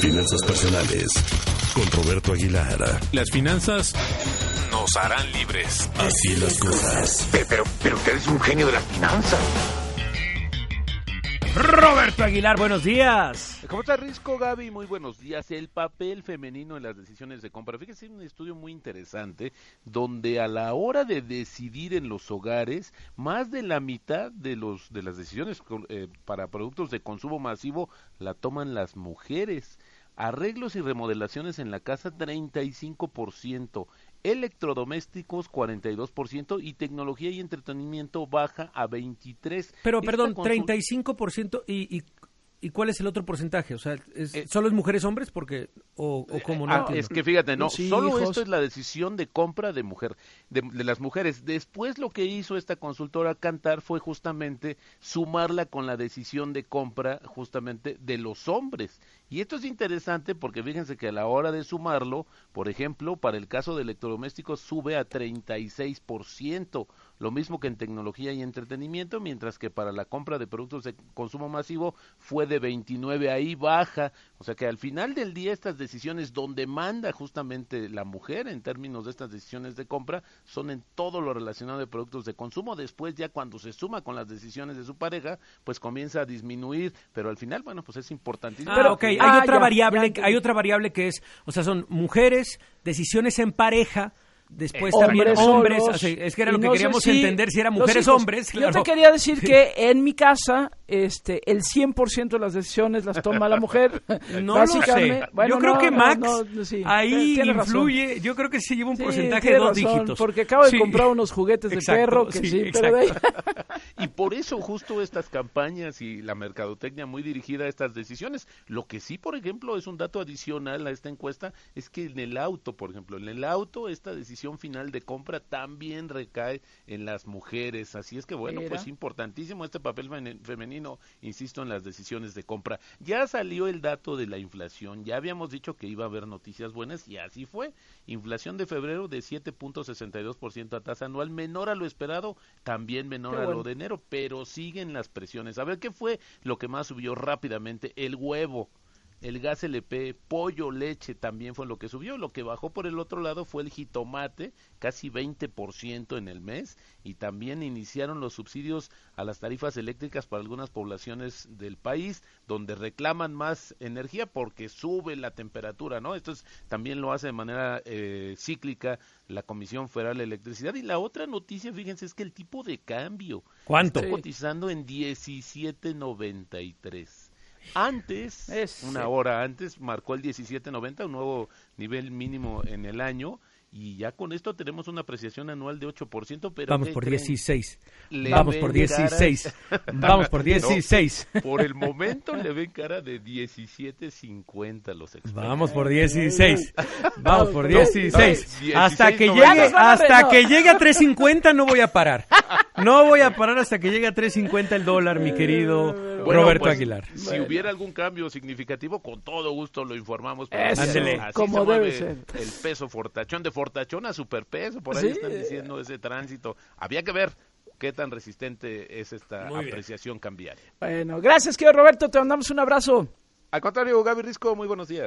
Finanzas personales con Roberto Aguilar. Las finanzas nos harán libres. Así las cosas. Pero, pero, pero usted es un genio de las finanzas. Roberto Aguilar, buenos días. ¿Cómo está Risco, Gaby? Muy buenos días. El papel femenino en las decisiones de compra. Fíjese, es un estudio muy interesante donde a la hora de decidir en los hogares, más de la mitad de los de las decisiones eh, para productos de consumo masivo la toman las mujeres. Arreglos y remodelaciones en la casa 35%, electrodomésticos 42% y tecnología y entretenimiento baja a 23. Pero Esta perdón, consul- 35% y, y, y ¿cuál es el otro porcentaje? O sea, ¿es, Eh, ¿solo es mujeres hombres? Porque, o, o cómo no Ah, es que fíjate, no, solo hijos. esto es la decisión de compra de mujer, de, de las mujeres. Después lo que hizo esta consultora Cantar fue justamente sumarla con la decisión de compra justamente de los hombres. Y esto es interesante porque fíjense que a la hora de sumarlo, por ejemplo, para el caso de electrodomésticos sube a 36%, lo mismo que en tecnología y entretenimiento, mientras que para la compra de productos de consumo masivo fue de 29, ahí baja, o sea que al final del día estas decisiones donde manda justamente la mujer en términos de estas decisiones de compra son en todo lo relacionado de productos de consumo, después ya cuando se suma con las decisiones de su pareja, pues comienza a disminuir, pero al final, bueno, pues es importantísimo. Ah, ok, hay Ah, otra ya, variable, ya hay otra variable que es, o sea, son mujeres, decisiones en pareja, después Hombres también hombres, así, es que era lo que no queríamos si entender si eran mujeres hijos. hombres, Yo claro. te quería decir que en mi casa este el 100% de las decisiones las toma la mujer. No lo sé. bueno, yo creo no, que Max no, sí, ahí razón. influye. Yo creo que se lleva un Sí, porcentaje de dos razón, dígitos. Porque acabo de Sí. comprar unos juguetes de Exacto, perro que sí, sí, pero de ahí- Y por eso justo estas campañas y la mercadotecnia muy dirigida a estas decisiones. Lo que sí, por ejemplo, es un dato adicional a esta encuesta, es que en el auto, por ejemplo, en el auto esta decisión final de compra también recae en las mujeres. Así es que bueno, pues importantísimo este papel femenino, insisto, en las decisiones de compra. Ya salió el dato de la inflación, ya habíamos dicho que iba a haber noticias buenas y así fue. Inflación de febrero de 7.62% a tasa anual, menor a lo esperado, también menor a lo de enero, pero siguen las presiones. A ver qué fue lo que más subió rápidamente, el huevo. El gas LP, pollo, leche también fue lo que subió. Lo que bajó por el otro lado fue el jitomate, casi 20% en el mes. Y también iniciaron los subsidios a las tarifas eléctricas para algunas poblaciones del país, donde reclaman más energía porque sube la temperatura, ¿no? Esto es- también lo hace de manera eh, cíclica la Comisión Federal de Electricidad. Y la otra noticia, fíjense, es que el tipo de cambio ¿Cuánto? está cotizando en 17.93. Antes, Es- una sí. hora antes, marcó el 17.90, un nuevo nivel mínimo en el año. Y ya con esto tenemos una apreciación anual de 8%, pero Vamos ¿qué por creen? 16. Le Vamos por cara- 16. Vamos por No, 16. por el momento le ven cara de 17.50 los expertos. Vamos por 16. Vamos por No, 16. no, Hasta que 16, llegue, hasta que llegue a 350 no voy a parar. No voy a parar hasta que llegue a 350 el dólar, mi querido Bueno, Roberto pues, Aguilar. Si hubiera algún cambio significativo, con todo gusto lo informamos. pero Eso, así- como se mueve debe ser. El peso fortachón, de fortachón a superpeso, por ahí Sí. están diciendo ese tránsito. Había que ver qué tan resistente es esta Muy bien. apreciación cambiaria. Bueno, gracias, querido Roberto, te mandamos un abrazo. Al contrario, Gaby Risco, muy buenos días.